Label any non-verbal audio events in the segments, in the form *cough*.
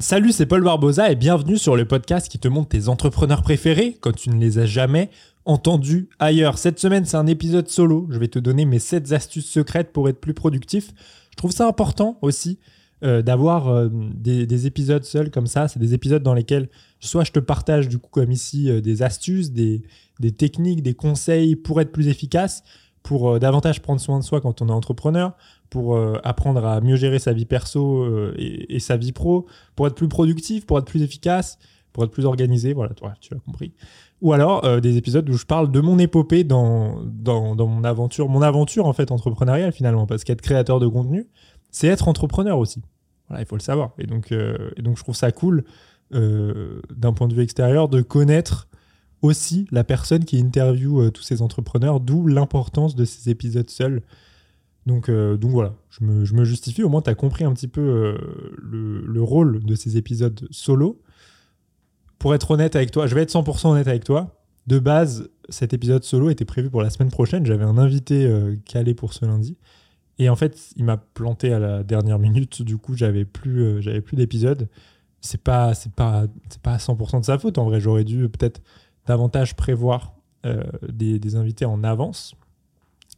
Salut, c'est Paul Barbosa et bienvenue sur le podcast qui te montre tes entrepreneurs préférés quand tu ne les as jamais entendus ailleurs. Cette semaine, c'est un épisode solo. Je vais te donner mes 7 astuces secrètes pour être plus productif. Je trouve ça important aussi euh, d'avoir euh, des, des épisodes seuls comme ça. C'est des épisodes dans lesquels soit je te partage du coup comme ici euh, des astuces, des techniques, des conseils pour être plus efficace, pour euh, davantage prendre soin de soi quand on est entrepreneur, pour euh, apprendre à mieux gérer sa vie perso euh, et, sa vie pro, pour être plus productif, pour être plus efficace, pour être plus organisé. Voilà, tu as compris. Ou alors des épisodes où je parle de mon épopée dans, dans, dans mon aventure, mon aventure en fait entrepreneuriale finalement, parce qu'être créateur de contenu, c'est être entrepreneur aussi. Voilà, il faut le savoir. Et donc, et donc je trouve ça cool d'un point de vue extérieur de connaître aussi la personne qui interviewe euh, tous ces entrepreneurs, d'où l'importance de ces épisodes seuls. Donc, euh, donc voilà, je me, justifie, au moins tu as compris un petit peu euh, le, le rôle de ces épisodes solo. Pour être honnête avec toi, je vais être 100% honnête avec toi. De base, cet épisode solo était prévu pour la semaine prochaine. J'avais un invité euh, calé pour ce lundi. Et en fait, il m'a planté à la dernière minute. Du coup, j'avais plus, j'avais plus d'épisode. C'est pas, pas, pas à 100% de sa faute. En vrai, j'aurais dû peut-être davantage prévoir euh, des, invités en avance.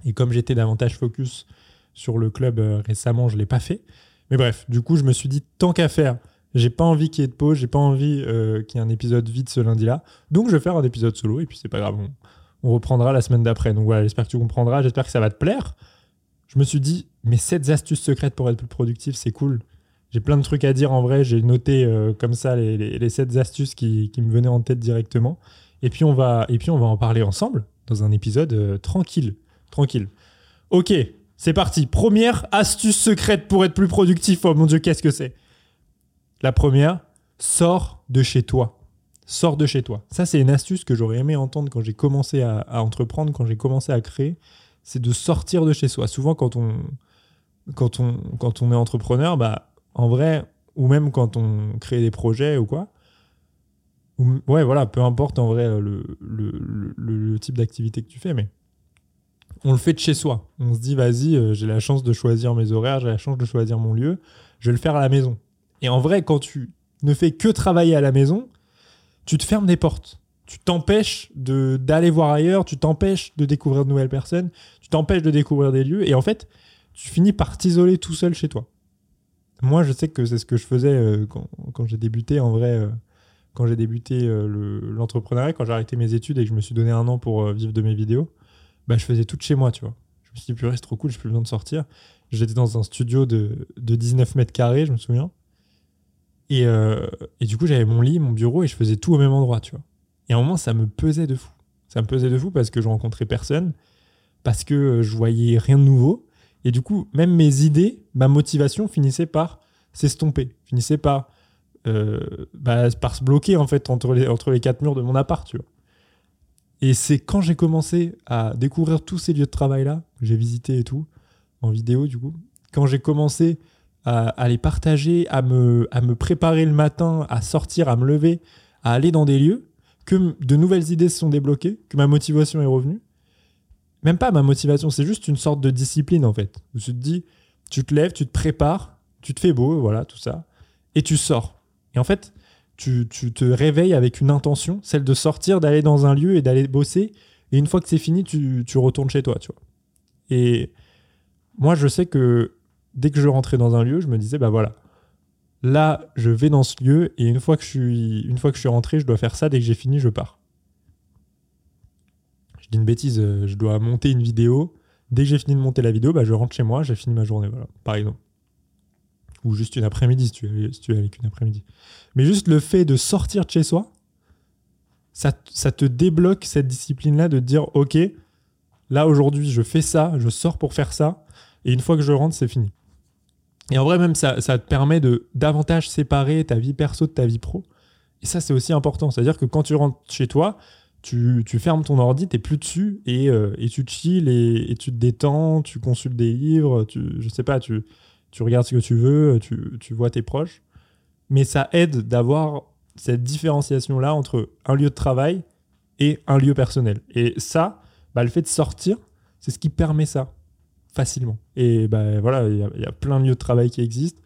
Et comme j'étais davantage focus sur le club euh, récemment, je l'ai pas fait. Mais bref, du coup, je me suis dit tant qu'à faire, j'ai pas envie qu'il y ait de pause, j'ai pas envie euh, qu'il y ait un épisode vide ce lundi-là. Donc, je vais faire un épisode solo et puis c'est pas grave, on, reprendra la semaine d'après. Donc voilà, j'espère que tu comprendras, j'espère que ça va te plaire. Je me suis dit, mes 7 astuces secrètes pour être plus productif, c'est cool. J'ai plein de trucs à dire en vrai, j'ai noté comme ça les, 7 astuces qui me venaient en tête directement. Et puis, on va, et puis on va en parler ensemble dans un épisode euh, tranquille. Tranquille. Ok, c'est parti. Première astuce secrète pour être plus productif. Oh mon dieu, qu'est-ce que c'est? La première, sors de chez toi. Sors de chez toi. Ça, c'est une astuce que j'aurais aimé entendre quand j'ai commencé à, à entreprendre, quand j'ai commencé à créer. C'est de sortir de chez soi. Souvent, quand on, quand on, quand on est entrepreneur, bah, en vrai, ou même quand on crée des projets ou quoi, ou- ouais, voilà, peu importe en vrai le, type d'activité que tu fais, mais on le fait de chez soi. On se dit, vas-y, euh, j'ai la chance de choisir mes horaires, j'ai la chance de choisir mon lieu, je vais le faire à la maison. Et en vrai, quand tu ne fais que travailler à la maison, tu te fermes des portes. Tu t'empêches d'aller voir ailleurs, tu t'empêches de découvrir de nouvelles personnes, tu t'empêches de découvrir des lieux, et en fait, tu finis par t'isoler tout seul chez toi. Moi, je sais que c'est ce que je faisais euh, quand, quand j'ai débuté, en vrai, euh, quand j'ai débuté euh, le- l'entrepreneuriat, quand j'ai arrêté mes études et que je me suis donné un an pour euh, vivre de mes vidéos, bah, je faisais tout de chez moi, tu vois. Je me suis dit, purée, c'est trop cool, j'ai plus besoin de sortir. J'étais dans un studio de, de 19 mètres carrés, je me souviens. Et, euh, et du coup, j'avais mon lit, mon bureau, et je faisais tout au même endroit, tu vois. Et à un moment, ça me pesait de fou. Ça me pesait de fou parce que je rencontrais personne, parce que je voyais rien de nouveau. Et du coup, même mes idées, ma motivation finissait par s'estomper, finissait par, euh, bah, par se bloquer, en fait, entre les, entre les quatre murs de mon appart. Et c'est quand j'ai commencé à découvrir tous ces lieux de travail-là, que j'ai visités et tout, en vidéo du coup, quand j'ai commencé à, à les partager, à me, à me préparer le matin, à sortir, à me lever, à aller dans des lieux, que de nouvelles idées se sont débloquées, que ma motivation est revenue. Même pas ma motivation, c'est juste une sorte de discipline en fait. Où tu te dis, tu te lèves, tu te prépares, tu te fais beau, voilà, tout ça, et tu sors. Et en fait, tu, te réveilles avec une intention, celle de sortir, d'aller dans un lieu et d'aller bosser. Et une fois que c'est fini, tu, retournes chez toi. Et moi, je sais que dès que je rentrais dans un lieu, je me disais, bah voilà, là, je vais dans ce lieu et une fois que je suis, une fois que je suis rentré, je dois faire ça. Dès que j'ai fini, je pars. Je dis une bêtise, euh, je dois monter une vidéo. Dès que j'ai fini de monter la vidéo, bah, je rentre chez moi, j'ai fini ma journée, par exemple. Ou juste une après-midi, si tu es, si tu es avec une après-midi. Mais juste le fait de sortir de chez soi, ça, ça te débloque cette discipline-là de te dire, ok, là aujourd'hui, je fais ça, je sors pour faire ça, et une fois que je rentre, c'est fini. Et en vrai, même, ça, ça te permet de davantage séparer ta vie perso de ta vie pro. Et ça, c'est aussi important. C'est-à-dire que quand tu rentres chez toi, tu, tu fermes ton ordi, t'es plus dessus et, euh, et tu chill et, et, tu te détends, tu consultes des livres, tu, je sais pas, tu, tu regardes ce que tu veux, tu, tu vois tes proches. Mais ça aide d'avoir cette différenciation-là entre un lieu de travail et un lieu personnel. Et ça, bah, le fait de sortir, c'est ce qui permet ça facilement. Et bah, voilà, il y, y, a plein de lieux de travail qui existent.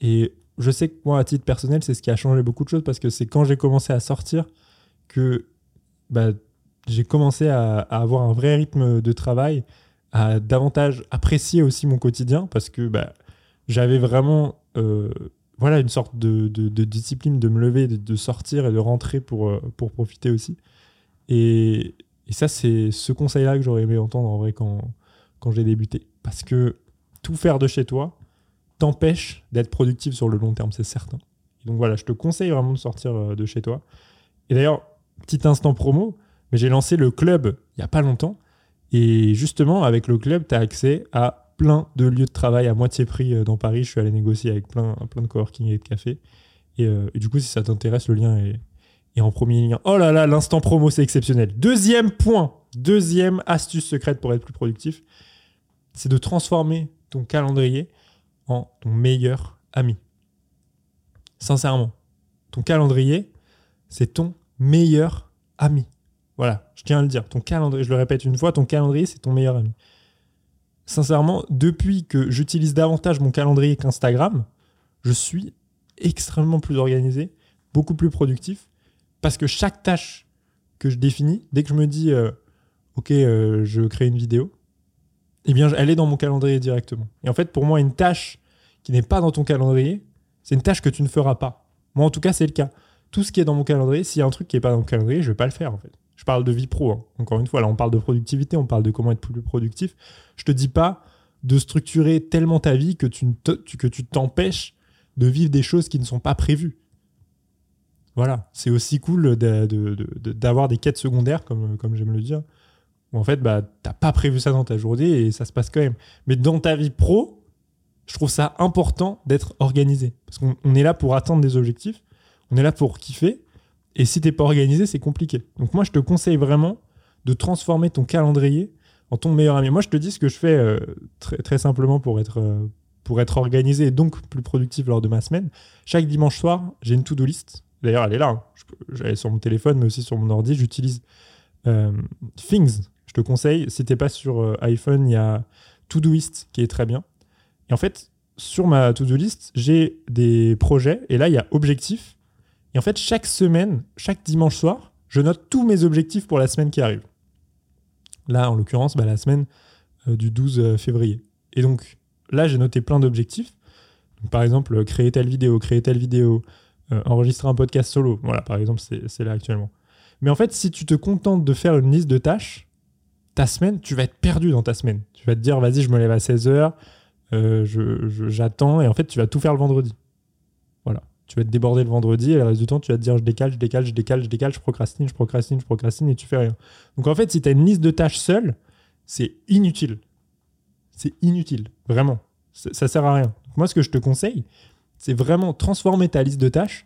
Et je sais que moi, à titre personnel, c'est ce qui a changé beaucoup de choses parce que c'est quand j'ai commencé à sortir que bah, j'ai commencé à, à, avoir un vrai rythme de travail, à davantage apprécier aussi mon quotidien parce que bah, j'avais vraiment euh, voilà, une sorte de, de, discipline de me lever, de, sortir et de rentrer pour, euh, pour profiter aussi. Et, et ça, c'est ce conseil-là que j'aurais aimé entendre en vrai quand, quand j'ai débuté. Parce que tout faire de chez toi t'empêche d'être productif sur le long terme, c'est certain. Donc voilà, je te conseille vraiment de sortir euh, de chez toi. Et d'ailleurs, petit instant promo, mais j'ai lancé le club il n'y a pas longtemps. Et justement, avec le club, tu as accès à plein de lieux de travail à moitié prix euh, dans Paris. Je suis allé négocier avec plein, plein de coworking et de cafés. Et, euh, et, du coup, si ça t'intéresse, le lien est, est, en premier lien. Oh là là, l'instant promo, c'est exceptionnel. Deuxième point, deuxième astuce secrète pour être plus productif, c'est de transformer ton calendrier en ton meilleur ami. Sincèrement, ton calendrier, c'est ton meilleur ami. Voilà, je tiens à le dire. Ton calendrier, je le répète une fois, ton calendrier, c'est ton meilleur ami. Sincèrement, depuis que j'utilise davantage mon calendrier qu'Instagram, je suis extrêmement plus organisé, beaucoup plus productif, parce que chaque tâche que je définis, dès que je me dis, euh, ok, euh, je crée une vidéo, eh bien, elle est dans mon calendrier directement. Et en fait, pour moi, une tâche qui n'est pas dans ton calendrier, c'est une tâche que tu ne feras pas. Moi, en tout cas, c'est le cas tout ce qui est dans mon calendrier, s'il y a un truc qui n'est pas dans mon calendrier, je ne vais pas le faire en fait. Je parle de vie pro. Hein. Encore une fois, là, on parle de productivité, on parle de comment être plus productif. Je te dis pas de structurer tellement ta vie que tu t'empêches de vivre des choses qui ne sont pas prévues. Voilà, c'est aussi cool d'avoir de, de, de, des quêtes secondaires, comme, comme j'aime le dire, où en fait, bah, t'as pas prévu ça dans ta journée et ça se passe quand même. Mais dans ta vie pro, je trouve ça important d'être organisé. Parce qu'on est là pour atteindre des objectifs. On est là pour kiffer. Et si t'es pas organisé, c'est compliqué. Donc moi, je te conseille vraiment de transformer ton calendrier en ton meilleur ami. Moi, je te dis ce que je fais euh, très, très, simplement pour être, euh, pour être organisé et donc plus productif lors de ma semaine. Chaque dimanche soir, j'ai une to-do list. D'ailleurs, elle est là. Hein. J'allais sur mon téléphone, mais aussi sur mon ordi. J'utilise euh, Things. Je te conseille. Si t'es pas sur iPhone, il y a Todoist qui est très bien. Et en fait, sur ma to-do list, j'ai des projets. Et là, il y a objectifs et en fait, chaque semaine, chaque dimanche soir, je note tous mes objectifs pour la semaine qui arrive. Là, en l'occurrence, bah, la semaine euh, du 12 euh, février. Et donc, là, j'ai noté plein d'objectifs. Par exemple, euh, créer telle vidéo, créer telle vidéo, enregistrer un podcast solo. Voilà, par exemple, c'est là actuellement. Mais en fait, si tu te contentes de faire une liste de tâches, ta semaine, tu vas être perdu dans ta semaine. Tu vas te dire, vas-y, je me lève à 16h, euh, j'attends, et en fait, tu vas tout faire le vendredi. Tu vas être débordé le vendredi et le reste du temps, tu vas te dire je décale, je décale, je décale, je décale, je procrastine, je procrastine, je procrastine et tu fais rien. Donc en fait, si tu as une liste de tâches seule, c'est inutile. C'est inutile, vraiment. Ça sert à rien. Donc moi, ce que je te conseille, c'est vraiment transformer ta liste de tâches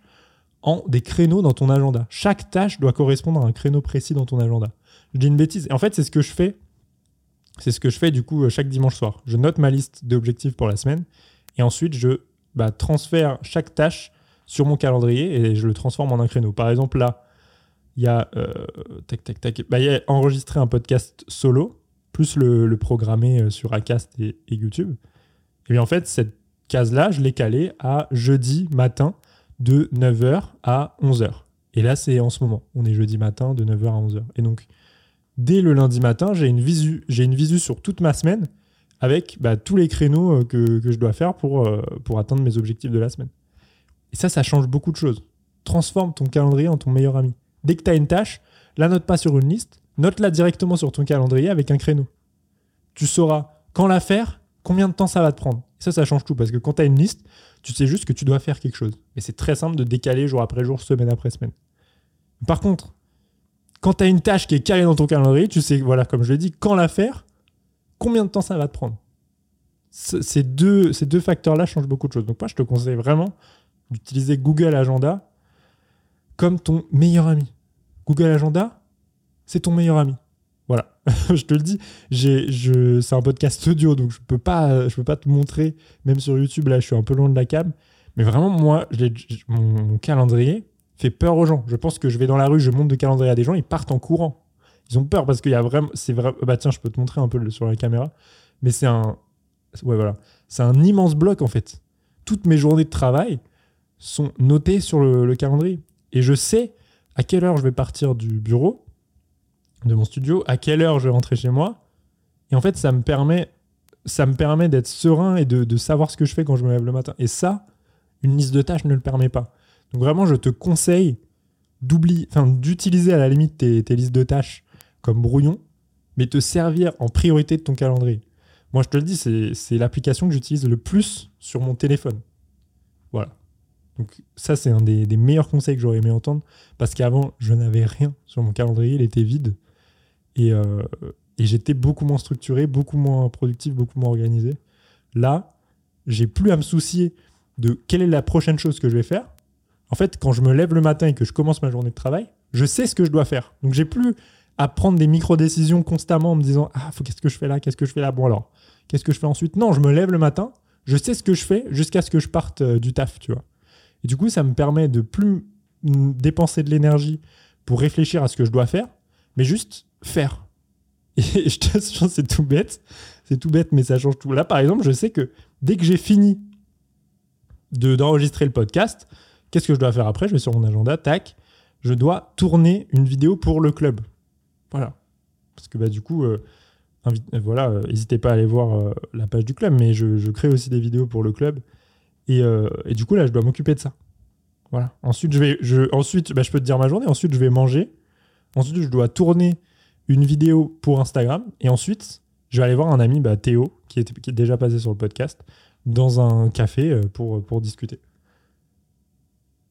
en des créneaux dans ton agenda. Chaque tâche doit correspondre à un créneau précis dans ton agenda. Je dis une bêtise. Et en fait, c'est ce que je fais. C'est ce que je fais du coup chaque dimanche soir. Je note ma liste d'objectifs pour la semaine et ensuite je bah, transfère chaque tâche sur mon calendrier et je le transforme en un créneau. Par exemple, là, il y a, euh, tac, bah, enregistré un podcast solo, plus le, programmer euh, sur Acast et, YouTube. Et bien en fait, cette case-là, je l'ai calée à jeudi matin de 9h à 11h. Et là, c'est en ce moment. On est jeudi matin de 9h à 11h. Et donc, dès le lundi matin, j'ai une visu, une visu sur toute ma semaine avec bah, tous les créneaux euh, que, que, je dois faire pour, pour atteindre mes objectifs de la semaine. Et ça, ça change beaucoup de choses. Transforme ton calendrier en ton meilleur ami. Dès que tu as une tâche, la note pas sur une liste, note-la directement sur ton calendrier avec un créneau. Tu sauras quand la faire, combien de temps ça va te prendre. Et ça, ça change tout parce que quand tu as une liste, tu sais juste que tu dois faire quelque chose. Mais c'est très simple de décaler jour après jour, semaine après semaine. Par contre, quand tu as une tâche qui est calée dans ton calendrier, tu sais, voilà, comme je l'ai dit, quand la faire, combien de temps ça va te prendre. ces deux, ces deux facteurs-là changent beaucoup de choses. Donc moi, je te conseille vraiment d'utiliser Google Agenda comme ton meilleur ami. Google Agenda, c'est ton meilleur ami. Voilà, *laughs* je te le dis. C'est un podcast audio, donc je peux peux pas te montrer. Même sur YouTube, là, je suis un peu loin de la cam. Mais vraiment, moi, mon, mon calendrier fait peur aux gens. Je pense que je vais dans la rue, je monte de calendrier à des gens, ils partent en courant. Ils ont peur parce qu'il y a vraiment, c'est vrai. Bah tiens, je peux te montrer un peu sur la caméra. Mais c'est un, ouais voilà, c'est un immense bloc en fait. Toutes mes journées de travail sont notées sur le, le calendrier et je sais à quelle heure je vais partir du bureau, de mon studio, à quelle heure je vais rentrer chez moi. Et en fait, ça me permet, ça me permet d'être serein et de, savoir ce que je fais quand je me lève le matin. Et ça, une liste de tâches ne le permet pas. Donc vraiment, je te conseille d'utiliser à la limite tes, tes listes de tâches comme brouillon, mais te servir en priorité de ton calendrier. Moi, je te le dis, c'est l'application que j'utilise le plus sur mon téléphone. Voilà. Donc ça, c'est un des, meilleurs conseils que j'aurais aimé entendre, parce qu'avant, je n'avais rien sur mon calendrier, il était vide, et, euh, et j'étais beaucoup moins structuré, beaucoup moins productif, beaucoup moins organisé. Là, j'ai plus à me soucier de quelle est la prochaine chose que je vais faire. En fait, quand je me lève le matin et que je commence ma journée de travail, je sais ce que je dois faire. Donc j'ai plus à prendre des micro-décisions constamment en me disant Ah, faut, qu'est-ce que je fais là? Qu'est-ce que je fais là? Bon, alors, qu'est-ce que je fais ensuite Non, je me lève le matin, je sais ce que je fais jusqu'à ce que je parte euh, du taf, tu vois. Et du coup, ça me permet de plus dépenser de l'énergie pour réfléchir à ce que je dois faire, mais juste faire. *laughs* Et je t'assure, c'est tout bête. C'est tout bête, mais ça change tout. Là, par exemple, je sais que dès que j'ai fini de- d'enregistrer le podcast, qu'est-ce que je dois faire après? Je vais sur mon agenda, tac, je dois tourner une vidéo pour le club. Voilà. Parce que bah, du coup, euh, euh, voilà, euh, n'hésitez pas à aller voir la page du club, mais je crée aussi des vidéos pour le club. Et, euh, et du coup, là, je dois m'occuper de ça. Voilà. Ensuite, je, vais, ensuite bah, je peux te dire ma journée. Ensuite, je vais manger. Ensuite, je dois tourner une vidéo pour Instagram. Et ensuite, je vais aller voir un ami, bah, Théo, qui est, qui est déjà passé sur le podcast, dans un café euh, pour, pour discuter.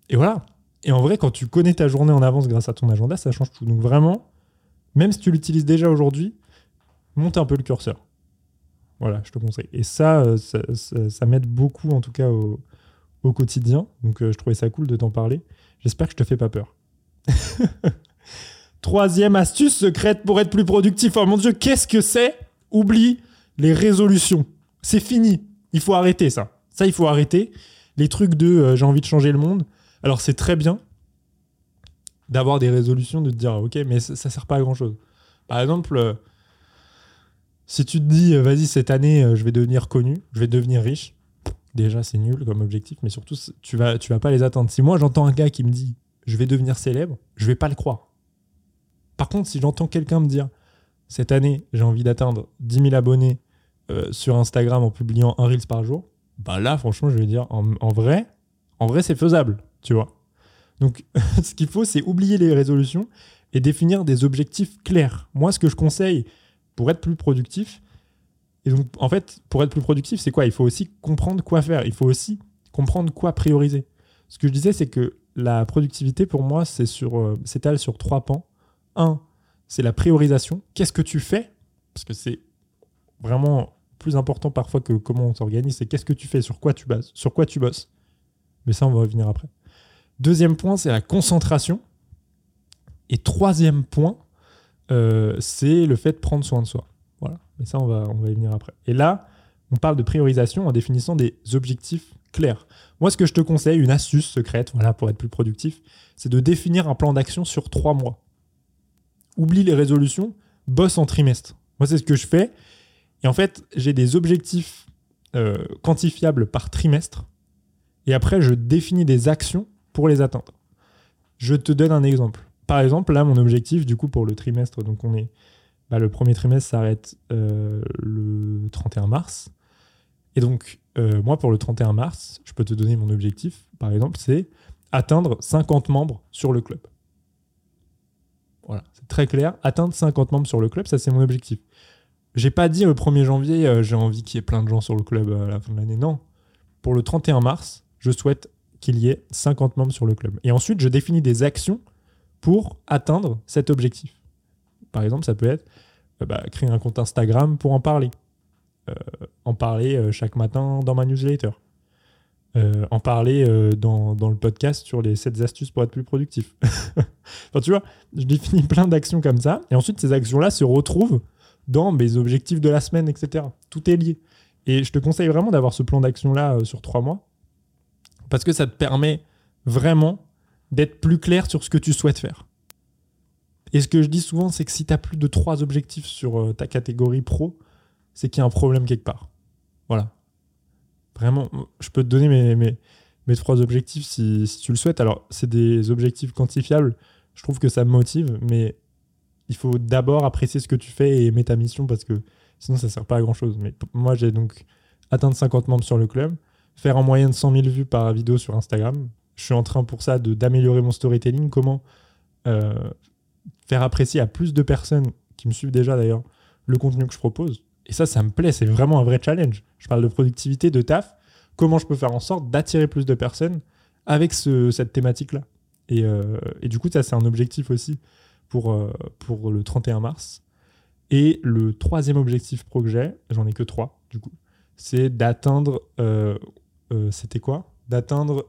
Et voilà. Et en vrai, quand tu connais ta journée en avance grâce à ton agenda, ça change tout. Donc vraiment, même si tu l'utilises déjà aujourd'hui, monte un peu le curseur. Voilà, je te conseille. Et ça, euh, ça, ça- m'aide beaucoup, en tout cas, au, quotidien. Donc euh, je trouvais ça cool de t'en parler. J'espère que je te fais pas peur. *laughs* Troisième astuce secrète pour être plus productif. Oh mon dieu, qu'est-ce que c'est? Oublie les résolutions. C'est fini. Il faut arrêter ça. Ça, il faut arrêter. Les trucs de euh, j'ai envie de changer le monde. Alors c'est très bien d'avoir des résolutions, de te dire ok, mais ça, ça sert pas à grand chose. Par exemple, si tu te dis euh, vas-y cette année euh, je vais devenir connu, je vais devenir riche, déjà c'est nul comme objectif, mais surtout tu vas tu vas pas les atteindre. Si moi j'entends un gars qui me dit je vais devenir célèbre, je vais pas le croire. Par contre, si j'entends quelqu'un me dire cette année j'ai envie d'atteindre 10 000 abonnés euh, sur Instagram en publiant un reels par jour, bah là franchement je vais dire en, en vrai, en vrai c'est faisable, tu vois. Donc *laughs* ce qu'il faut c'est oublier les résolutions et définir des objectifs clairs. Moi ce que je conseille pour être plus productif, et donc en fait pour être plus productif c'est quoi? Il faut aussi comprendre quoi faire, il faut aussi comprendre quoi prioriser. Ce que je disais c'est que la productivité pour moi c'est sur euh, s'étale sur trois pans. Un, c'est la priorisation. Qu'est-ce que tu fais? Parce que c'est vraiment plus important parfois que comment on s'organise, c'est qu'est-ce que tu fais, sur quoi tu bases, sur quoi tu bosses? Mais ça, on va revenir après. Deuxième point, c'est la concentration. Et troisième point, euh, c'est le fait de prendre soin de soi. Voilà. Mais ça, on va, on va y venir après. Et là, on parle de priorisation en définissant des objectifs clairs. Moi, ce que je te conseille, une astuce secrète, voilà, pour être plus productif, c'est de définir un plan d'action sur trois mois. Oublie les résolutions, bosse en trimestre. Moi, c'est ce que je fais. Et en fait, j'ai des objectifs euh, quantifiables par trimestre. Et après, je définis des actions pour les atteindre. Je te donne un exemple. Par exemple, là, mon objectif, du coup, pour le trimestre, donc on est. bah, le premier trimestre s'arrête euh, le 31 mars. Et donc, euh, moi, pour le 31 mars, je peux te donner mon objectif, par exemple, c'est atteindre 50 membres sur le club. Voilà, c'est très clair. Atteindre 50 membres sur le club, ça, c'est mon objectif. J'ai pas dit le 1er janvier, euh, j'ai envie qu'il y ait plein de gens sur le club à la fin de l'année. Non. Pour le 31 mars, je souhaite qu'il y ait 50 membres sur le club. Et ensuite, je définis des actions pour atteindre cet objectif. Par exemple, ça peut être euh, bah, créer un compte Instagram pour en parler. euh, en parler euh, chaque matin dans ma newsletter. En parler dans, le podcast sur les 7 astuces pour être plus productif. *laughs* enfin, tu vois, je définis plein d'actions comme ça. Et ensuite, ces actions-là se retrouvent dans mes objectifs de la semaine, etc. Tout est lié. Et je te conseille vraiment d'avoir ce plan d'action-là sur trois mois. Parce que ça te permet vraiment d'être plus clair sur ce que tu souhaites faire. Et ce que je dis souvent, c'est que si tu as plus de trois objectifs sur euh, ta catégorie pro, c'est qu'il y a un problème quelque part. Voilà. Vraiment, je peux te donner mes, trois objectifs si, tu le souhaites. Alors, c'est des objectifs quantifiables. Je trouve que ça me motive, mais il faut d'abord apprécier ce que tu fais et aimer ta mission parce que sinon, ça sert pas à grand chose. Mais moi, j'ai donc atteindre 50 membres sur le club, faire en moyenne 100 000 vues par vidéo sur Instagram. Je suis en train pour ça d'améliorer mon storytelling. Comment euh, faire apprécier à plus de personnes qui me suivent déjà d'ailleurs le contenu que je propose. Et ça, ça me plaît, c'est vraiment un vrai challenge. Je parle de productivité, de taf. Comment je peux faire en sorte d'attirer plus de personnes avec ce- cette thématique-là? Et, euh, et du coup, ça, c'est un objectif aussi pour, euh, pour le 31 mars. Et le troisième objectif pro que j'ai, j'en ai que trois du coup, c'est d'atteindre, c'était quoi? D'atteindre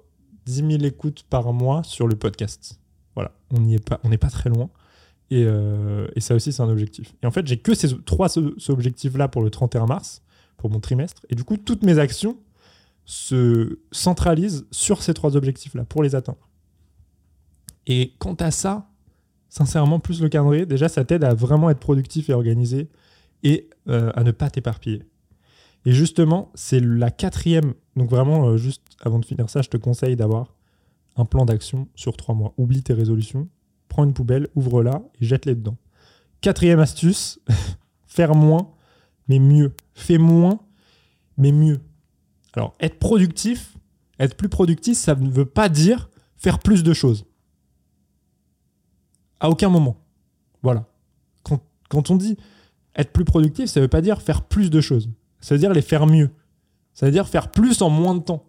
10 000 écoutes par mois sur le podcast. Voilà, on pas, n'est pas très loin. Et, euh, et ça aussi, c'est un objectif. Et en fait, j'ai que ces trois objectifs-là pour le 31 mars, pour mon trimestre. Et du coup, toutes mes actions se centralisent sur ces trois objectifs-là pour les atteindre. Et quant à ça, sincèrement, plus le calendrier, déjà, ça t'aide à vraiment être productif et organisé et euh, à ne pas t'éparpiller. Et justement, c'est la quatrième. Donc vraiment, euh, juste avant de finir ça, je te conseille d'avoir un plan d'action sur trois mois. Oublie tes résolutions, prends une poubelle, ouvre-la et jette-les dedans. Quatrième astuce, *laughs* faire moins, mais mieux. Fais moins, mais mieux. Alors, être productif, être plus productif, ça ne veut pas dire faire plus de choses. À aucun moment. Voilà. Quand, quand on dit être plus productif, ça ne veut pas dire faire plus de choses. Ça veut dire les faire mieux. Ça veut dire faire plus en moins de temps.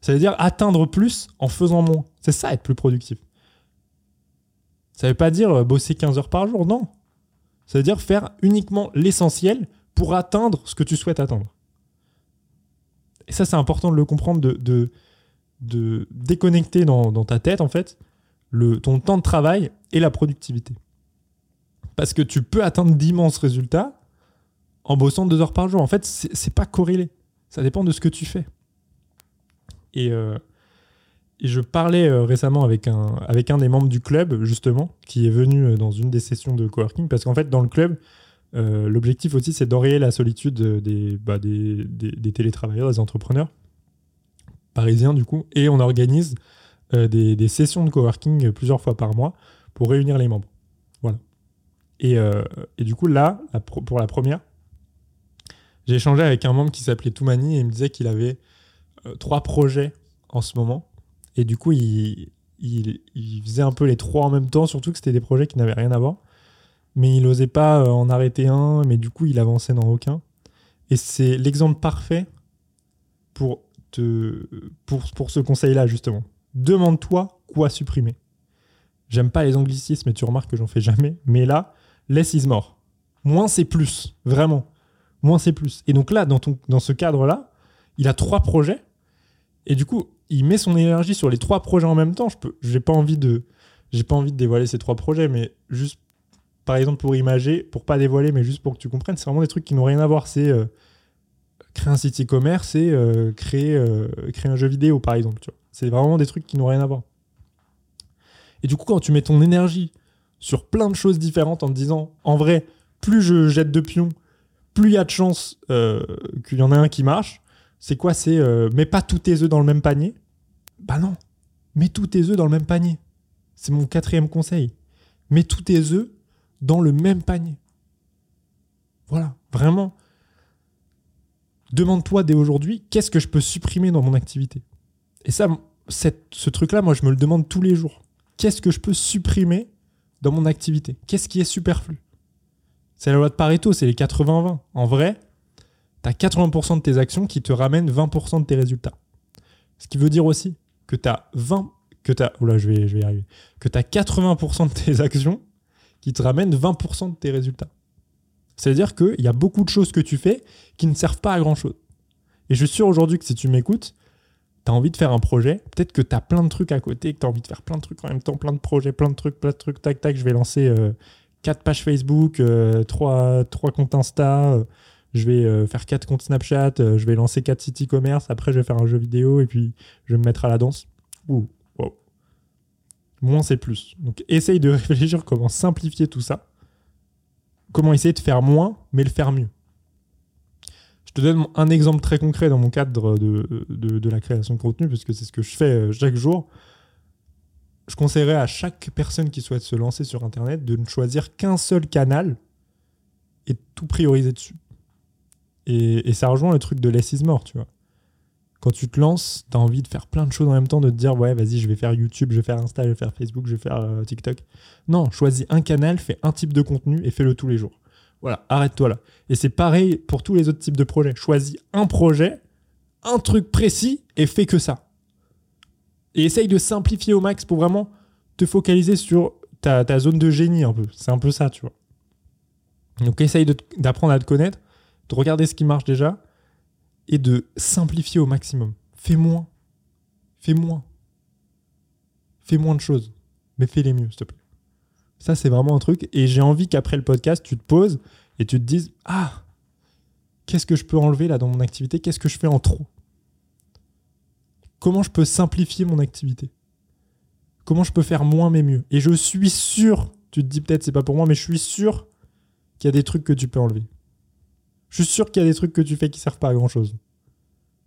Ça veut dire atteindre plus en faisant moins. C'est ça être plus productif. Ça veut pas dire euh, bosser 15 heures par jour, non. Ça veut dire faire uniquement l'essentiel pour atteindre ce que tu souhaites atteindre. Et ça, c'est important de le comprendre, de, de, de déconnecter dans, dans ta tête, en fait, le, ton temps de travail et la productivité. Parce que tu peux atteindre d'immenses résultats en bossant deux heures par jour. En fait, c'est pas corrélé. Ça dépend de ce que tu fais. Et, euh, je parlais euh, récemment avec un, avec un des membres du club, justement, qui est venu euh, dans une des sessions de coworking. Parce qu'en fait, dans le club, l'objectif aussi, c'est d'enrayer la solitude des, bah, des, des, télétravailleurs, des entrepreneurs parisiens, du coup. Et on organise des, sessions de coworking plusieurs fois par mois pour réunir les membres. Voilà. Et, et du coup, là, pour la première, j'ai échangé avec un membre qui s'appelait Toumani et il me disait qu'il avait euh, trois projets en ce moment. Et du coup, il, il, faisait un peu les trois en même temps, surtout que c'était des projets qui n'avaient rien à voir. Mais il n'osait pas euh, en arrêter un, mais du coup, il avançait dans aucun. Et c'est l'exemple parfait pour, te, pour, pour ce conseil-là, justement. Demande-toi quoi supprimer. J'aime pas les anglicismes, et tu remarques que j'en fais jamais. Mais là, less is more. Moins c'est plus, vraiment. Moins c'est plus. Et donc là, dans, ton, dans ce cadre-là, il a trois projets. Et du coup, il met son énergie sur les trois projets en même temps. Je peux, pas envie de, pas envie de dévoiler ces trois projets, mais juste, par exemple, pour imager, pour pas dévoiler, mais juste pour que tu comprennes, c'est vraiment des trucs qui n'ont rien à voir. C'est euh, créer un site e-commerce et euh, créer, euh, créer un jeu vidéo, par exemple. C'est vraiment des trucs qui n'ont rien à voir. Et du coup, quand tu mets ton énergie sur plein de choses différentes en te disant, en vrai, plus je jette de pions, plus il y a de chances euh, qu'il y en ait un qui marche. C'est quoi C'est euh, mets pas tous tes œufs dans le même panier. Bah non, mets tous tes œufs dans le même panier. C'est mon quatrième conseil. Mets tous tes œufs dans le même panier. Voilà, vraiment. Demande-toi dès aujourd'hui, qu'est-ce que je peux supprimer dans mon activité? Et ça, ce truc-là, moi, je me le demande tous les jours. Qu'est-ce que je peux supprimer dans mon activité? Qu'est-ce qui est superflu? C'est la loi de Pareto, c'est les 80-20. En vrai, tu as 80% de tes actions qui te ramènent 20% de tes résultats. Ce qui veut dire aussi que tu as 20 que oula, je vais je vais y arriver. Que tu as 80% de tes actions qui te ramènent 20% de tes résultats. C'est-à-dire qu'il y a beaucoup de choses que tu fais qui ne servent pas à grand-chose. Et je suis sûr aujourd'hui que si tu m'écoutes, tu as envie de faire un projet, peut-être que tu as plein de trucs à côté, que tu as envie de faire plein de trucs en même temps, plein de projets, plein de trucs, plein de trucs, tac, tac, je vais lancer euh, quatre pages Facebook, euh, trois, trois comptes Insta, euh, je vais euh, faire quatre comptes Snapchat, euh, je vais lancer quatre sites e-commerce, après je vais faire un jeu vidéo et puis je vais me mettre à la danse. Ouh, wow. Moins c'est plus. Donc essaye de *laughs* réfléchir comment simplifier tout ça. Comment essayer de faire moins, mais le faire mieux. Je te donne un exemple très concret dans mon cadre de, de, de la création de contenu, parce que c'est ce que je fais euh, chaque jour. Je conseillerais à chaque personne qui souhaite se lancer sur Internet de ne choisir qu'un seul canal et tout prioriser dessus. Et, et ça rejoint le truc de less is more, tu vois. Quand tu te lances, tu as envie de faire plein de choses en même temps, de te dire, ouais, vas-y, je vais faire YouTube, je vais faire Insta, je vais faire Facebook, je vais faire euh, TikTok. Non, choisis un canal, fais un type de contenu et fais-le tous les jours. Voilà, arrête-toi là. Et c'est pareil pour tous les autres types de projets. Choisis un projet, un truc précis et fais que ça. Et essaye de simplifier au max pour vraiment te focaliser sur ta, zone de génie un peu. C'est un peu ça, tu vois. Donc essaye d'apprendre à te connaître, de regarder ce qui marche déjà et de simplifier au maximum. Fais moins. Fais moins. Fais moins de choses. Mais fais-les mieux, s'il te plaît. Ça, c'est vraiment un truc. Et j'ai envie qu'après le podcast, tu te poses et tu te dises Ah, qu'est-ce que je peux enlever là dans mon activité? Qu'est-ce que je fais en trop? Comment je peux simplifier mon activité? Comment je peux faire moins mais mieux? Et je suis sûr, tu te dis peut-être c'est pas pour moi, mais je suis sûr qu'il y a des trucs que tu peux enlever. Je suis sûr qu'il y a des trucs que tu fais qui servent pas à grand chose.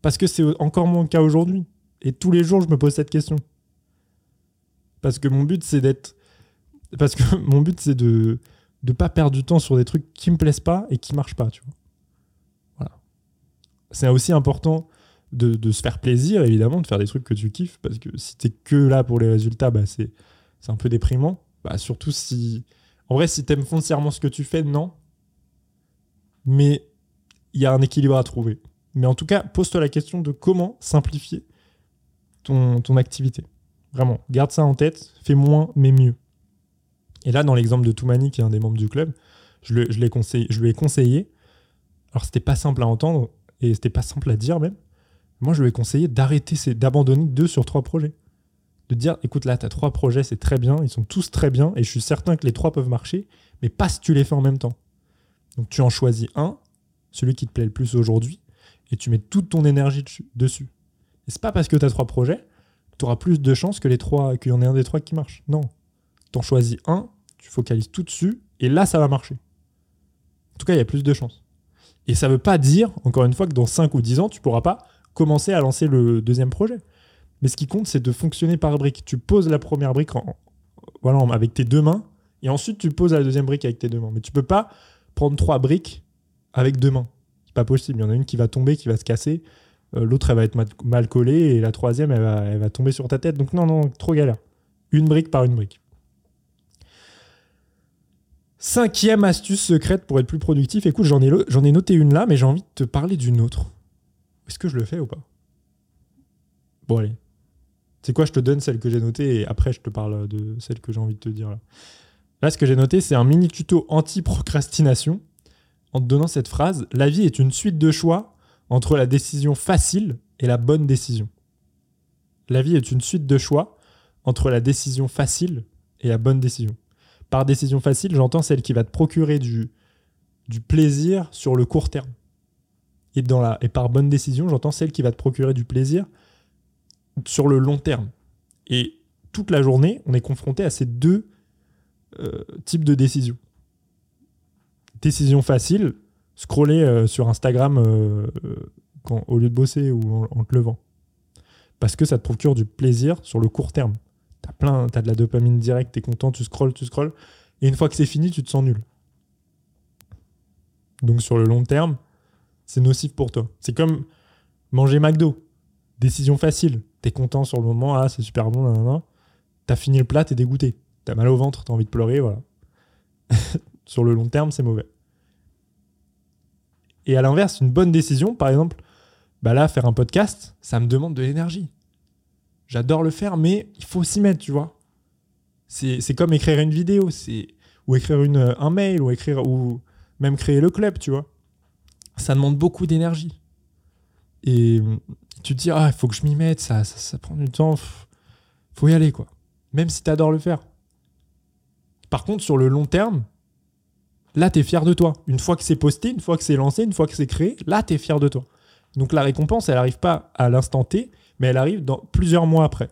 Parce que c'est encore mon cas aujourd'hui. Et tous les jours, je me pose cette question. Parce que mon but, c'est d'être. Parce que *laughs* mon but, c'est de ne pas perdre du temps sur des trucs qui me plaisent pas et qui marchent pas, tu. Voilà. C'est aussi important de, se faire plaisir, évidemment, de faire des trucs que tu kiffes. Parce que si t'es que là pour les résultats, bah, c'est c'est un peu déprimant. Bah, surtout si. En vrai, si t'aimes foncièrement ce que tu fais, non. Mais il y a un équilibre à trouver. Mais en tout cas, pose-toi la question de comment simplifier ton, ton activité. Vraiment, garde ça en tête, fais moins mais mieux. Et là, dans l'exemple de Toumani, qui est un des membres du club, je, le- je, l'ai conseillé, je lui ai conseillé, alors c'était pas simple à entendre, et c'était pas simple à dire même, moi je lui ai conseillé d'arrêter, d'abandonner deux sur trois projets. De dire, écoute là, tu as trois projets, c'est très bien, ils sont tous très bien, et je suis certain que les trois peuvent marcher, mais pas si tu les fais en même temps. Donc tu en choisis un, celui qui te plaît le plus aujourd'hui, et tu mets toute ton énergie dessus-. Et c'est pas parce que tu as trois projets que tu auras plus de chances que les trois, qu'il y en ait un des trois qui marche. Non. T'en choisis un, tu focalises tout dessus, et là, ça va marcher. En tout cas, il y a plus de chances. Et ça veut pas dire, encore une fois, que dans 5 ou 10 ans, tu pourras pas commencer à lancer le deuxième projet. Mais ce qui compte, c'est de fonctionner par briques. Tu poses la première brique avec tes deux mains, et ensuite tu poses la deuxième brique avec tes deux mains. Mais tu peux pas prendre trois briques avec deux mains. C'est pas possible. Il y en a une qui va tomber, qui va se casser. Euh, L'autre, elle va être mal, collée. Et la troisième, elle va, tomber sur ta tête. Donc non, non, trop galère. Une brique par une brique. Cinquième astuce secrète pour être plus productif. Écoute, j'en ai noté une là, mais j'ai envie de te parler d'une autre. Est-ce que je le fais ou pas? Bon, allez. C'est quoi Je te donne celle que j'ai notée et après, je te parle de celle que j'ai envie de te dire là. Là, ce que j'ai noté, c'est un mini tuto anti-procrastination en te donnant cette phrase La vie est une suite de choix entre la décision facile et la bonne décision. La vie est une suite de choix entre la décision facile et la bonne décision. Par décision facile, j'entends celle qui va te procurer du, du plaisir sur le court terme. Et, dans la, et par bonne décision, j'entends celle qui va te procurer du plaisir sur le long terme. Et toute la journée, on est confronté à ces deux euh, types de décisions. Décision facile, scroller euh, sur Instagram euh, au lieu de bosser ou en, en te levant. Parce que ça te procure du plaisir sur le court terme. T'as plein, t'as de la dopamine directe, t'es content, tu scrolles, tu scrolles, et une fois que c'est fini, tu te sens nul. Donc sur le long terme, c'est nocif pour toi. C'est comme manger McDo. Décision facile. T'es content sur le moment, ah c'est super bon, nanana. T'as fini le plat, t'es dégoûté. T'as mal au ventre, t'as envie de pleurer, voilà. *laughs* sur le long terme, c'est mauvais. Et à l'inverse, une bonne décision, par exemple, bah là, faire un podcast, ça me demande de l'énergie. J'adore le faire, mais il faut s'y mettre, tu vois. C'est comme écrire une vidéo, c'est ou écrire une, un mail, ou écrire ou même créer le club, tu vois. Ça demande beaucoup d'énergie. Et tu te dis, ah, il faut que je m'y mette, ça, ça, prend du temps, faut y aller, quoi. Même si tu adores le faire. Par contre, sur le long terme, là, tu es fier de toi. Une fois que c'est posté, une fois que c'est lancé, une fois que c'est créé, là, tu es fier de toi. Donc la récompense, elle n'arrive pas à l'instant T, mais elle arrive dans plusieurs mois après.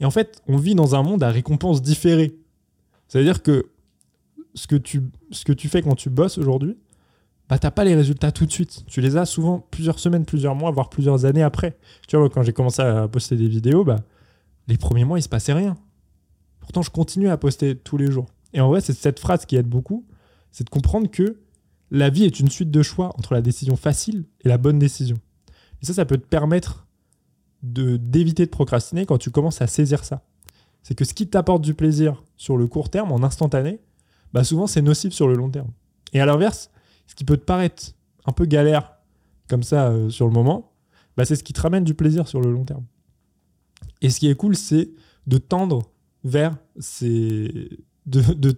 Et en fait, on vit dans un monde à récompense différée. C'est-à-dire que ce que, tu, ce que tu fais quand tu bosses aujourd'hui, bah, t'as pas les résultats tout de suite. Tu les as souvent plusieurs semaines, plusieurs mois, voire plusieurs années après. Tu vois, quand j'ai commencé à poster des vidéos, bah, les premiers mois, il se passait rien. Pourtant, je continue à poster tous les jours. Et en vrai, c'est cette phrase qui aide beaucoup, c'est de comprendre que la vie est une suite de choix entre la décision facile et la bonne décision. Et ça, ça peut te permettre de d'éviter de procrastiner quand tu commences à saisir ça. C'est que ce qui t'apporte du plaisir sur le court terme, en instantané, bah souvent c'est nocif sur le long terme. Et à l'inverse, ce qui peut te paraître un peu galère comme ça euh, sur le moment, bah c'est ce qui te ramène du plaisir sur le long terme. Et ce qui est cool, c'est de tendre vers ces,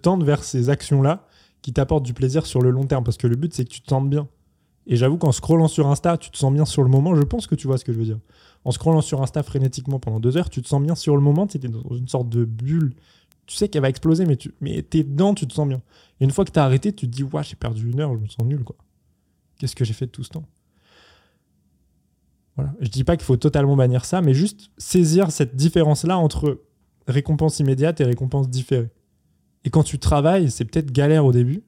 tendre vers ces actions-là qui t'apportent du plaisir sur le long terme. Parce que le but, c'est que tu te sentes bien. Et j'avoue qu'en scrollant sur Insta, tu te sens bien sur le moment. Je pense que tu vois ce que je veux dire. En scrollant sur Insta frénétiquement pendant deux heures, tu te sens bien sur le moment. Tu es dans une sorte de bulle. Tu sais qu'elle va exploser, mais tu mais es dedans, tu te sens bien. Une fois que tu as arrêté, tu te dis, ouais, j'ai perdu une heure, je me sens nul, quoi. Qu'est-ce que j'ai fait de tout ce temps? Voilà. Je dis pas qu'il faut totalement bannir ça, mais juste saisir cette différence-là entre récompense immédiate et récompense différée. Et quand tu travailles, c'est peut-être galère au début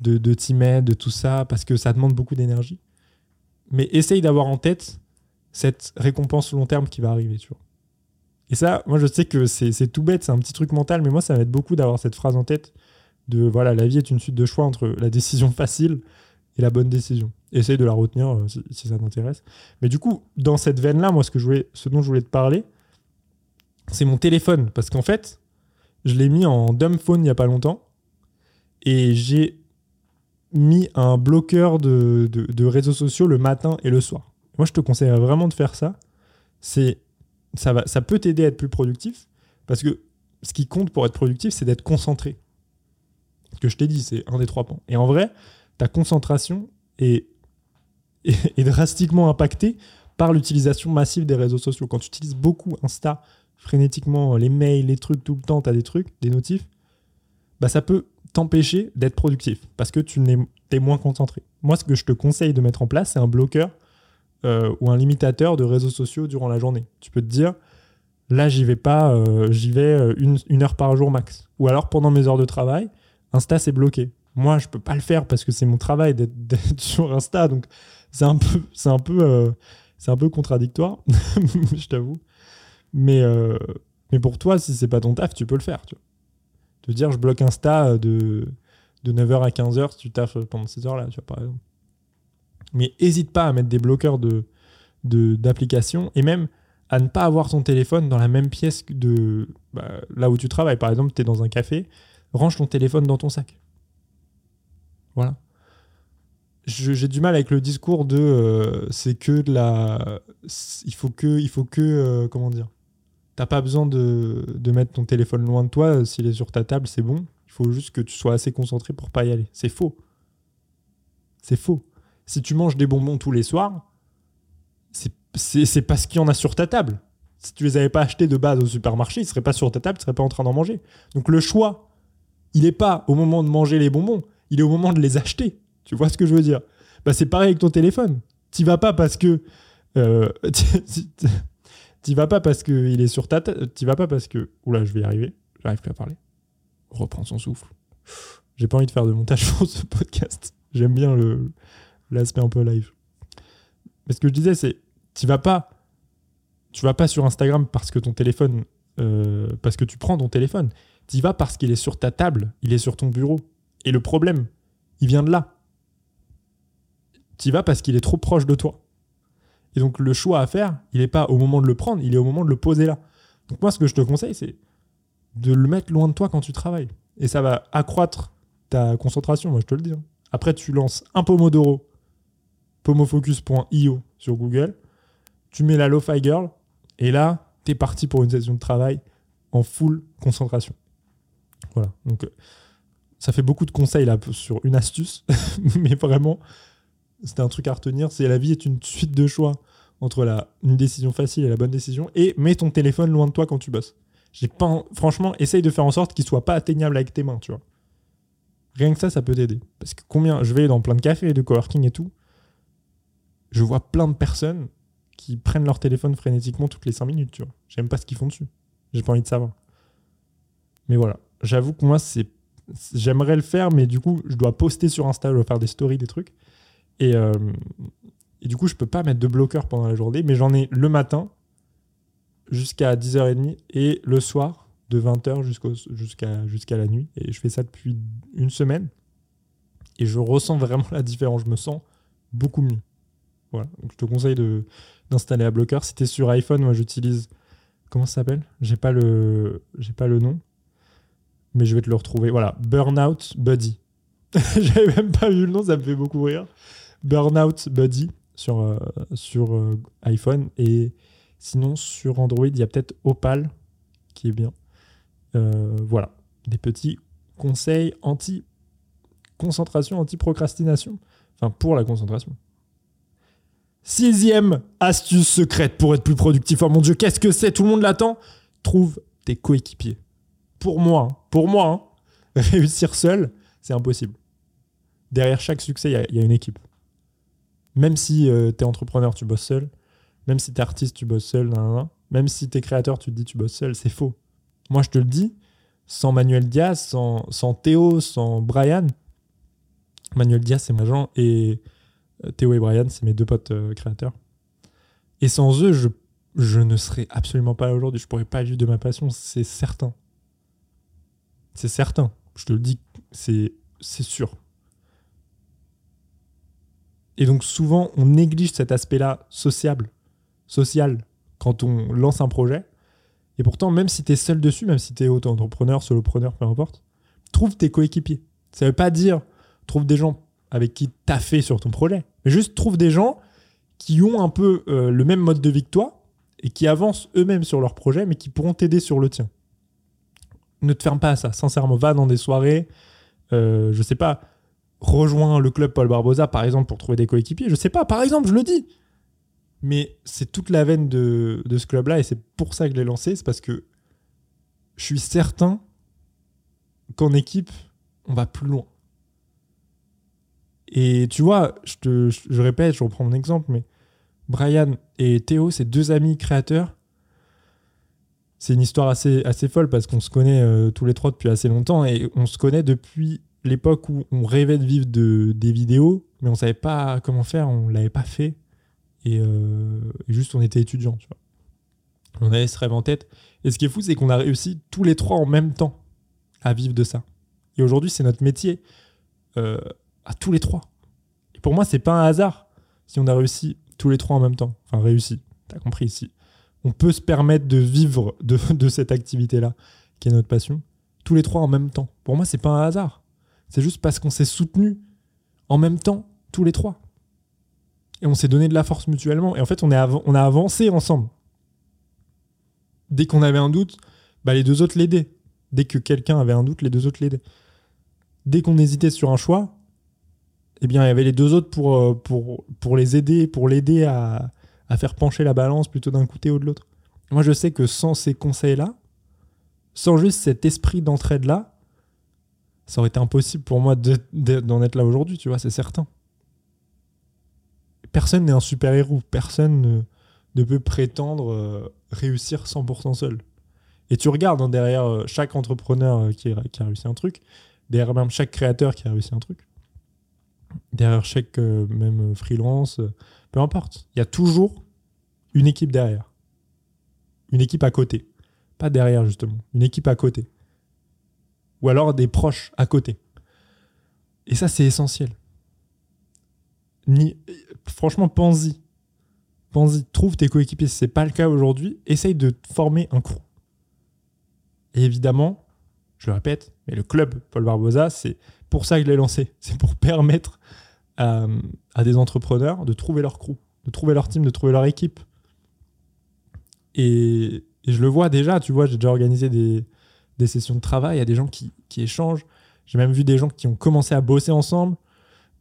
de, de t'y mettre, de tout ça, parce que ça demande beaucoup d'énergie. Mais essaye d'avoir en tête cette récompense long terme qui va arriver, tu vois. Et ça, moi je sais que c'est tout bête, c'est un petit truc mental, mais moi ça m'aide beaucoup d'avoir cette phrase en tête de voilà, la vie est une suite de choix entre la décision facile et la bonne décision. Essaye de la retenir euh, si, ça t'intéresse. Mais du coup, dans cette veine-là, moi ce, dont je voulais te parler, c'est mon téléphone. Parce qu'en fait, je l'ai mis en dumb phone il n'y a pas longtemps. Et j'ai mis un bloqueur de, réseaux sociaux le matin et le soir. Moi, je te conseille vraiment de faire ça. C'est ça, va, ça peut t'aider à être plus productif. Parce que ce qui compte pour être productif, c'est d'être concentré. Ce que je t'ai dit, c'est un des trois points. Et en vrai, ta concentration *laughs* est, est drastiquement impactée par l'utilisation massive des réseaux sociaux. Quand tu utilises beaucoup Insta, frénétiquement les mails, les trucs tout le temps, tu as des trucs, des notifs, bah ça peut t'empêcher d'être productif parce que tu es moins concentré. Moi, ce que je te conseille de mettre en place, c'est un bloqueur euh, ou un limitateur de réseaux sociaux durant la journée. Tu peux te dire, là, j'y vais pas, euh, j'y vais euh, une, heure par jour max. Ou alors, pendant mes heures de travail, Insta, c'est bloqué. Moi, je peux pas le faire parce que c'est mon travail d'être *laughs* sur Insta, donc c'est un peu, c'est un peu, c'est un peu contradictoire, *laughs* je t'avoue. Mais, euh, mais pour toi, si c'est pas ton taf, tu peux le faire. Tu. Te dire, je bloque Insta de, de 9h à 15h si tu taffes pendant ces heures-là, par exemple. Mais hésite pas à mettre des bloqueurs de, d'applications et même à ne pas avoir ton téléphone dans la même pièce de bah, là où tu travailles. Par exemple, tu es dans un café, range ton téléphone dans ton sac. Voilà. J'ai du mal avec le discours de euh, c'est que de la. Il faut que. Il faut que euh, comment dire T'as pas besoin de, mettre ton téléphone loin de toi. S'il est sur ta table, c'est bon. Il faut juste que tu sois assez concentré pour pas y aller. C'est faux. C'est faux. Si tu manges des bonbons tous les soirs, c'est parce qu'il y en a sur ta table. Si tu les avais pas achetés de base au supermarché, ils seraient pas sur ta table, tu serais pas en train d'en manger. Donc le choix, il n'est pas au moment de manger les bonbons, il est au moment de les acheter. Tu vois ce que je veux dire? Bah, C'est pareil avec ton téléphone. Tu vas pas parce que euh, *laughs* T'y vas pas parce qu'il est sur ta tête. T'y vas pas parce que. Oula, je vais y arriver. J'arrive plus à parler. Reprends son souffle. J'ai pas envie de faire de montage *laughs* pour ce podcast. J'aime bien le l'aspect un peu live. Mais ce que je disais, c'est tu vas pas. Tu vas pas sur Instagram parce que ton téléphone. Euh, parce que tu prends ton téléphone. Tu vas parce qu'il est sur ta table, il est sur ton bureau. Et le problème, il vient de là. Tu vas parce qu'il est trop proche de toi. Et donc le choix à faire, il n'est pas au moment de le prendre, il est au moment de le poser là. Donc moi, ce que je te conseille, c'est de le mettre loin de toi quand tu travailles. Et ça va accroître ta concentration, moi je te le dis. Hein. Après, tu lances un Pomodoro, pomofocus.io sur Google, tu mets la Lo-Fi Girl, et là, tu es parti pour une session de travail en full concentration. Voilà. Donc, Ça fait beaucoup de conseils là sur une astuce, *laughs* mais vraiment, c'était un truc à retenir. C'est la vie est une suite de choix entre la, une décision facile et la bonne décision. Et mets ton téléphone loin de toi quand tu bosses. Franchement, essaye de faire en sorte qu'il soit pas atteignable avec tes mains, tu vois. Rien que ça, ça peut t'aider. Parce que combien, je vais dans plein de cafés, de coworking et tout, je vois plein de personnes qui prennent leur téléphone frénétiquement toutes les 5 minutes, tu vois. J'aime pas ce qu'ils font dessus. J'ai pas envie de savoir. Mais voilà, j'avoue que moi, c'est j'aimerais le faire, mais du coup, je dois poster sur Insta, je dois faire des stories, des trucs. Et, euh, du coup, je peux pas mettre de bloqueur pendant la journée, mais j'en ai le matin jusqu'à 10h30 et le soir de 20h jusqu'à jusqu'à la nuit. Et je fais ça depuis une semaine. Et je ressens vraiment la différence. Je me sens beaucoup mieux. Donc, je te conseille d'installer un bloqueur. Si tu es sur iPhone, moi j'utilise. Comment ça s'appelle? J'ai pas le pas le nom, mais je vais te le retrouver. Voilà, Burnout Buddy. *laughs* J'avais même pas vu le nom, ça me fait beaucoup rire. Burnout Buddy sur, euh, sur euh, iPhone. Et sinon, sur Android, il y a peut-être Opal qui est bien. Euh, voilà, des petits conseils anti-concentration, anti-procrastination. Enfin, pour la concentration. Sixième astuce secrète pour être plus productif. Oh mon Dieu, qu'est-ce que c'est? Tout le monde l'attend. Trouve tes coéquipiers. Pour moi, hein, pour moi, hein, *laughs* réussir seul, c'est impossible. Derrière chaque succès, il y, a une équipe. Même si euh, tu es entrepreneur, tu bosses seul. Même si tu es artiste, tu bosses seul. Même si tu es créateur, tu te dis tu bosses seul. C'est faux. Moi, je te le dis, sans Manuel Diaz, sans, Théo, sans Brian. Manuel Diaz, c'est mon agent. Et Théo et Brian, c'est mes deux potes euh, créateurs. Et sans eux, je, ne serais absolument pas là aujourd'hui. Je pourrais pas vivre de ma passion, c'est certain. C'est certain. Je te le dis, c'est sûr. Et donc souvent, on néglige cet aspect-là sociable, social, quand on lance un projet. Et pourtant, même si tu es seul dessus, même si tu es auto-entrepreneur, solopreneur, peu importe, trouve tes coéquipiers. Ça veut pas dire trouve des gens avec qui fait sur ton projet, mais juste trouve des gens qui ont un peu euh, le même mode de vie que toi et qui avancent eux-mêmes sur leur projet, mais qui pourront t'aider sur le tien. Ne te ferme pas à ça, sincèrement. Va dans des soirées, euh, je sais pas, rejoins le club Paul Barbosa, par exemple, pour trouver des coéquipiers. Je sais pas, par exemple, je le dis. Mais c'est toute la veine de, ce club-là et c'est pour ça que je l'ai lancé. C'est parce que je suis certain qu'en équipe, on va plus loin. Et tu vois, je, te, je, répète, je reprends mon exemple, mais Brian et Théo, c'est deux amis créateurs. C'est une histoire assez, assez folle parce qu'on se connaît euh, tous les trois depuis assez longtemps et on se connaît depuis l'époque où on rêvait de vivre de, des vidéos, mais on savait pas comment faire, on l'avait pas fait. Euh, et, juste, on était étudiants, tu vois. On avait ce rêve en tête. Et ce qui est fou, c'est qu'on a réussi tous les trois en même temps à vivre de ça. Et aujourd'hui, c'est notre métier euh, à tous les trois. Et pour moi, c'est pas un hasard si on a réussi tous les trois en même temps. Enfin, réussi, t'as compris ici. On peut se permettre de vivre *laughs* de, cette activité-là, qui est notre passion, tous les trois en même temps. Pour moi, c'est pas un hasard. C'est juste parce qu'on s'est soutenus en même temps, tous les trois. Et on s'est donné de la force mutuellement. Et en fait, on, est on a avancé ensemble. Dès qu'on avait un doute, bah, les deux autres l'aidaient. Dès que quelqu'un avait un doute, les deux autres l'aidaient. Dès qu'on hésitait sur un choix, eh bien, il y avait les deux autres pour, euh, les aider, pour l'aider à, faire pencher la balance plutôt d'un côté ou de l'autre. Moi, je sais que sans ces conseils-là, sans juste cet esprit d'entraide-là, ça aurait été impossible pour moi d'en être là aujourd'hui, tu vois, c'est certain. Personne n'est un super-héros, personne ne, peut prétendre euh, réussir 100% seul. Et tu regardes hein, derrière euh, chaque entrepreneur qui, qui, a réussi un truc, derrière même chaque créateur qui a réussi un truc, derrière chaque même freelance, peu importe, il y a toujours une équipe derrière. Une équipe à côté. Pas derrière justement, une équipe à côté ou alors des proches à côté. Et ça, c'est essentiel. Ni, franchement. Pense-y. Trouve tes coéquipiers. Si ce n'est pas le cas aujourd'hui, essaye de former un crew. Et évidemment, je le répète, mais le club Paul Barbosa, c'est pour ça que je l'ai lancé. C'est pour permettre à, des entrepreneurs de trouver leur crew, de trouver leur team, de trouver leur équipe. Et, je le vois déjà, tu vois, j'ai déjà organisé des, des sessions de travail, il y a des gens qui, échangent, J'ai même vu des gens qui ont commencé à bosser ensemble,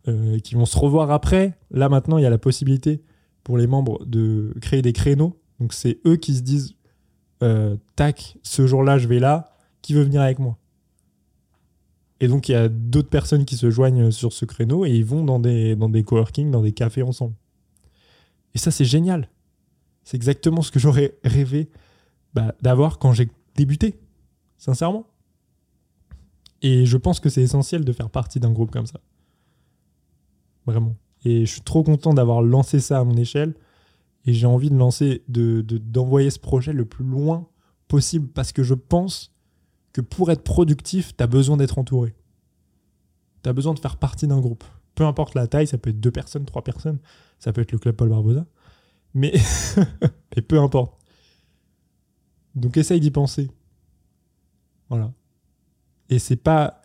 euh, qui vont se revoir après. Là, maintenant, il y a la possibilité pour les membres de créer des créneaux. Donc, c'est eux qui se disent euh, Tac, ce jour-là, je vais là. Qui veut venir avec moi? Et donc, il y a d'autres personnes qui se joignent sur ce créneau et ils vont dans des, dans des coworking, dans des cafés ensemble. Et ça, c'est génial. C'est exactement ce que j'aurais rêvé bah, d'avoir quand j'ai débuté, sincèrement. Et je pense que c'est essentiel de faire partie d'un groupe comme ça. Vraiment. Et je suis trop content d'avoir lancé ça à mon échelle. Et j'ai envie de lancer, de, d'envoyer ce projet le plus loin possible parce que je pense que pour être productif, tu as besoin d'être entouré. Tu as besoin de faire partie d'un groupe. Peu importe la taille, ça peut être deux personnes, trois personnes, ça peut être le club Paul Barbosa. Mais, *laughs* mais peu importe. Donc essaye d'y penser. Voilà. Et c'est pas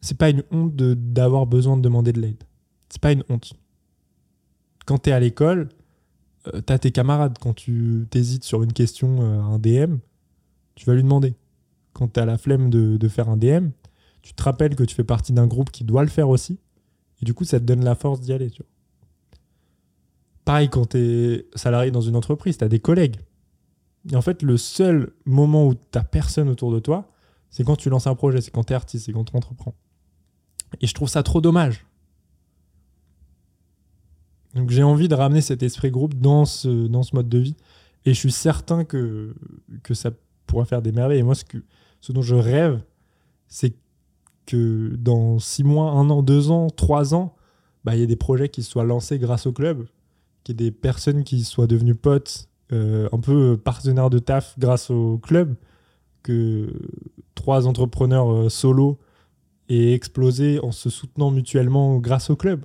c'est pas une honte d'avoir besoin de demander de l'aide. C'est pas une honte. Quand tu es à l'école, euh, tu as tes camarades. Quand tu t'hésites sur une question, euh, un DM, tu vas lui demander. Quand tu as la flemme de, faire un DM, tu te rappelles que tu fais partie d'un groupe qui doit le faire aussi. Et du coup, ça te donne la force d'y aller. Pareil, quand tu es salarié dans une entreprise, tu as des collègues. Et en fait, le seul moment où tu personne autour de toi, c'est quand tu lances un projet, c'est quand tu es artiste, c'est quand tu entreprends. Et je trouve ça trop dommage. Donc j'ai envie de ramener cet esprit groupe dans ce, mode de vie. Et je suis certain que, que ça pourra faire des merveilles. Et moi, ce, que, ce dont je rêve, c'est que dans six mois, un an, deux ans, trois ans, bah, il y ait des projets qui soient lancés grâce au club, qu'il y ait des personnes qui soient devenues potes, euh, un peu partenaires de taf grâce au club, que trois entrepreneurs euh, solo aient explosé en se soutenant mutuellement grâce au club.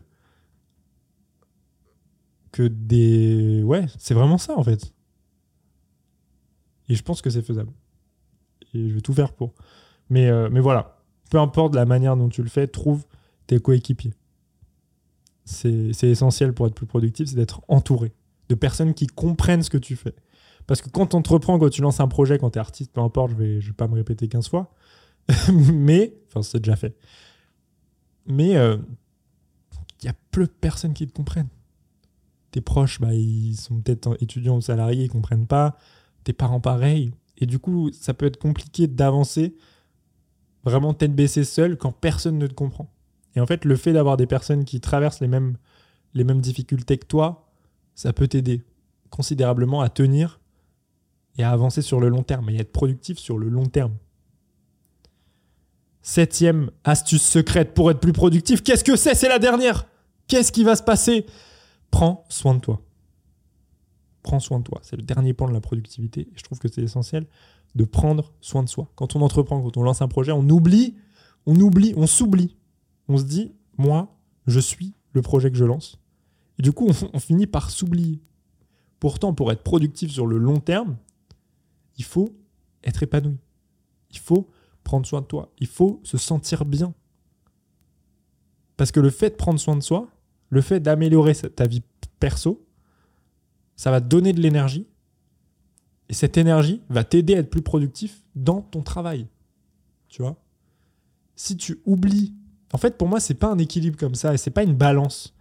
Que des. Ouais, c'est vraiment ça en fait. Et je pense que c'est faisable. Je vais tout faire pour. Mais, euh, mais voilà, peu importe la manière dont tu le fais, trouve tes coéquipiers. C'est essentiel pour être plus productif, c'est d'être entouré de personnes qui comprennent ce que tu fais. Parce que quand tu entreprends, quand tu lances un projet, quand tu es artiste, peu importe, je vais, je vais pas me répéter 15 fois, *laughs* mais, enfin, c'est déjà fait. Mais il euh, y a peu de personnes qui te comprennent. Tes proches, bah, ils sont peut-être étudiants ou salariés, ils comprennent pas. Tes parents, pareil. Et du coup, ça peut être compliqué d'avancer vraiment tête baissée seul quand personne ne te comprend. Et en fait, le fait d'avoir des personnes qui traversent les mêmes, les mêmes difficultés que toi, ça peut t'aider considérablement à tenir et à avancer sur le long terme et à être productif sur le long terme. Septième astuce secrète pour être plus productif, qu'est-ce que c'est? C'est la dernière Qu'est-ce qui va se passer? Prends soin de toi. Prends soin de toi. C'est le dernier point de la productivité. Et je trouve que c'est essentiel de prendre soin de soi. Quand on entreprend, quand on lance un projet, on oublie, on oublie, on s'oublie. On se dit, moi, je suis le projet que je lance. Et du coup, on, finit par s'oublier. Pourtant, pour être productif sur le long terme, il faut être épanoui. Il faut prendre soin de toi. Il faut se sentir bien. Parce que le fait de prendre soin de soi, le fait d'améliorer ta vie perso, ça va te donner de l'énergie. Et cette énergie va t'aider à être plus productif dans ton travail. Tu vois? Si tu oublies. En fait, pour moi, c'est pas un équilibre comme ça et c'est pas une balance.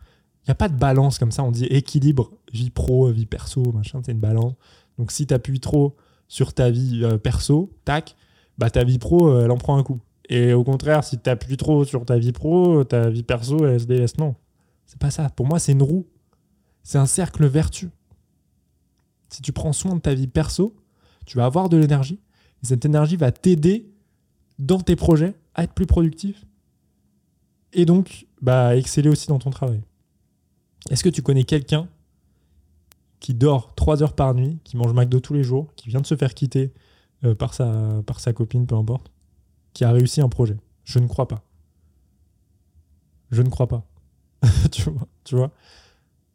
Il n'y a pas de balance comme ça. On dit équilibre, vie pro, vie perso, machin, c'est une balance. Donc si tu appuies trop sur ta vie euh, perso, tac, bah ta vie pro, euh, elle en prend un coup. Et au contraire, si tu appuies trop sur ta vie pro, ta vie perso, elle se délaisse. Non, c'est pas ça. Pour moi, c'est une roue. C'est un cercle vertueux. Si tu prends soin de ta vie perso, tu vas avoir de l'énergie. Et cette énergie va t'aider dans tes projets à être plus productif. Et donc, bah, exceller aussi dans ton travail. Est-ce que tu connais quelqu'un qui dort 3 heures par nuit, qui mange McDo tous les jours, qui vient de se faire quitter euh, par, sa, par sa copine, peu importe, qui a réussi un projet? Je ne crois pas. Je ne crois pas. *laughs* tu vois, tu vois?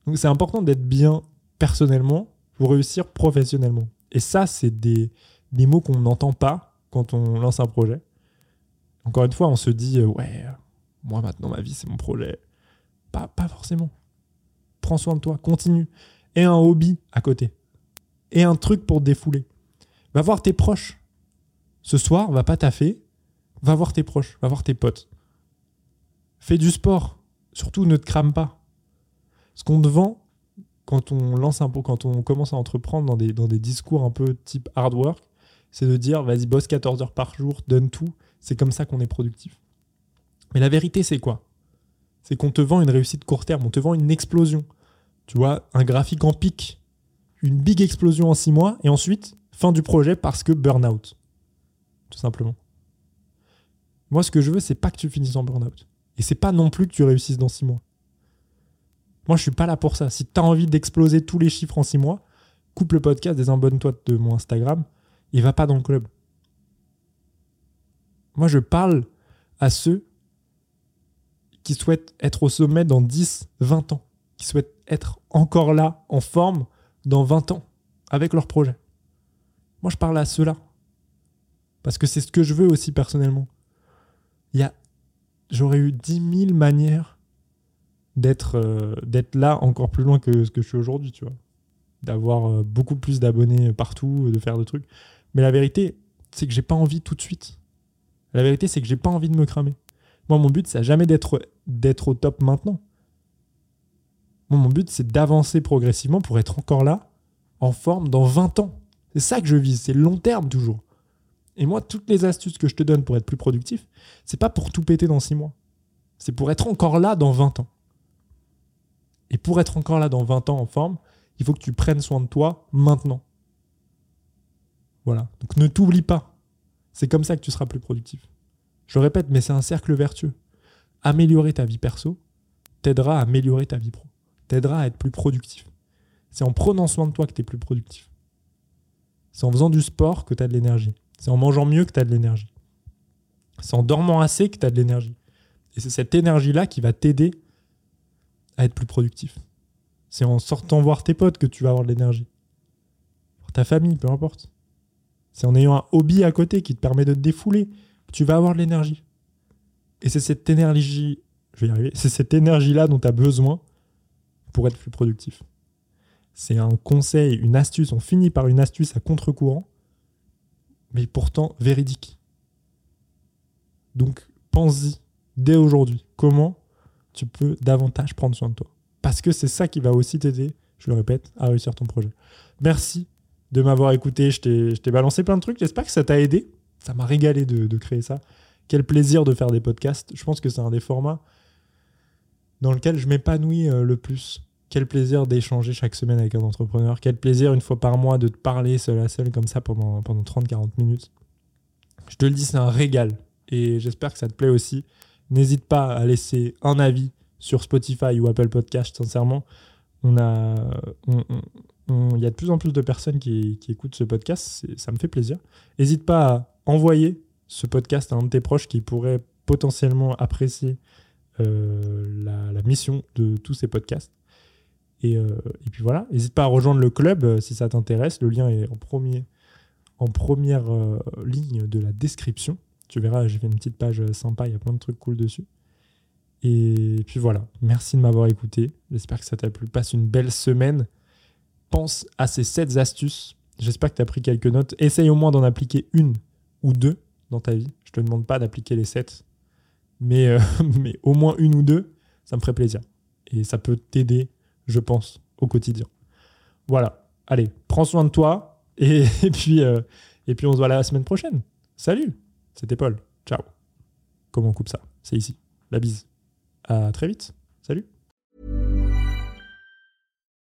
Donc c'est important d'être bien personnellement pour réussir professionnellement. Et ça, c'est des, des mots qu'on n'entend pas quand on lance un projet. Encore une fois, on se dit, euh, ouais, moi maintenant, ma vie, c'est mon projet. Pas, pas forcément prends soin de toi, continue. Et un hobby à côté. Et un truc pour te défouler. Va voir tes proches. Ce soir, va pas taffer, Va voir tes proches, va voir tes potes. Fais du sport. Surtout, ne te crame pas. Ce qu'on te vend, quand on lance un quand on commence à entreprendre dans des, dans des discours un peu type hard work, c'est de dire vas-y, bosse 14 heures par jour, donne tout. C'est comme ça qu'on est productif. Mais la vérité, c'est quoi? C'est qu'on te vend une réussite court terme, on te vend une explosion. Tu vois, un graphique en pic, une big explosion en six mois, et ensuite, fin du projet parce que burn-out. Tout simplement. Moi, ce que je veux, c'est pas que tu finisses en burn-out. Et c'est pas non plus que tu réussisses dans six mois. Moi, je suis pas là pour ça. Si tu as envie d'exploser tous les chiffres en six mois, coupe le podcast, désabonne-toi de mon Instagram et va pas dans le club. Moi, je parle à ceux qui souhaitent être au sommet dans 10, 20 ans, qui souhaitent être encore là, en forme, dans 20 ans, avec leur projet. Moi, je parle à ceux-là. Parce que c'est ce que je veux aussi personnellement. Il y a, j'aurais eu 10 000 manières d'être euh, d'être là encore plus loin que ce que je suis aujourd'hui, tu vois. D'avoir euh, beaucoup plus d'abonnés partout, de faire des trucs. Mais la vérité, c'est que j'ai pas envie tout de suite. La vérité, c'est que j'ai pas envie de me cramer. Moi, mon but, c'est jamais d'être d'être au top maintenant. Moi, mon but, c'est d'avancer progressivement pour être encore là, en forme, dans 20 ans. C'est ça que je vise, c'est long terme toujours. Et moi, toutes les astuces que je te donne pour être plus productif, c'est pas pour tout péter dans 6 mois. C'est pour être encore là dans 20 ans. Et pour être encore là dans 20 ans en forme, il faut que tu prennes soin de toi maintenant. Voilà. Donc ne t'oublie pas. C'est comme ça que tu seras plus productif. Je répète, mais c'est un cercle vertueux. Améliorer ta vie perso t'aidera à améliorer ta vie pro. T'aidera à être plus productif. C'est en prenant soin de toi que tu es plus productif. C'est en faisant du sport que tu as de l'énergie. C'est en mangeant mieux que tu as de l'énergie. C'est en dormant assez que tu as de l'énergie. Et c'est cette énergie-là qui va t'aider à être plus productif. C'est en sortant voir tes potes que tu vas avoir de l'énergie. Pour ta famille, peu importe. C'est en ayant un hobby à côté qui te permet de te défouler que tu vas avoir de l'énergie. Et c'est cette énergie, je vais arriver, c'est cette énergie-là dont tu as besoin pour être plus productif. C'est un conseil, une astuce, on finit par une astuce à contre-courant, mais pourtant véridique. Donc pense-y dès aujourd'hui. Comment tu peux davantage prendre soin de toi. Parce que c'est ça qui va aussi t'aider, je le répète, à réussir ton projet. Merci de m'avoir écouté. Je t'ai balancé plein de trucs. J'espère que ça t'a aidé. Ça m'a régalé de, créer ça. Quel plaisir de faire des podcasts. Je pense que c'est un des formats dans lequel je m'épanouis euh, le plus. Quel plaisir d'échanger chaque semaine avec un entrepreneur. Quel plaisir une fois par mois de te parler seul à seul comme ça pendant, pendant 30-40 minutes. Je te le dis, c'est un régal. Et j'espère que ça te plaît aussi. N'hésite pas à laisser un avis sur Spotify ou Apple Podcast, sincèrement. On a, il y a de plus en plus de personnes qui, écoutent ce podcast, ça me fait plaisir. N'hésite pas à envoyer ce podcast à un de tes proches qui pourrait potentiellement apprécier euh, la, mission de tous ces podcasts. Et, euh, et puis voilà, n'hésite pas à rejoindre le club euh, si ça t'intéresse. Le lien est en première ligne de la description. Tu verras, j'ai fait une petite page sympa, il y a plein de trucs cool dessus. Et puis voilà, merci de m'avoir écouté. J'espère que ça t'a plu. Passe une belle semaine. Pense à ces 7 astuces. J'espère que tu as pris quelques notes. Essaye au moins d'en appliquer une ou deux dans ta vie. Je te demande pas d'appliquer les 7, mais, euh, *laughs* mais au moins une ou deux, ça me ferait plaisir. Et ça peut t'aider, je pense, au quotidien. Voilà. Allez, prends soin de toi. Et, *laughs* puis, euh, et puis on se voit la semaine prochaine. Salut c'était Paul. Ciao. Comment on coupe ça? C'est ici. La bise. À très vite. Salut.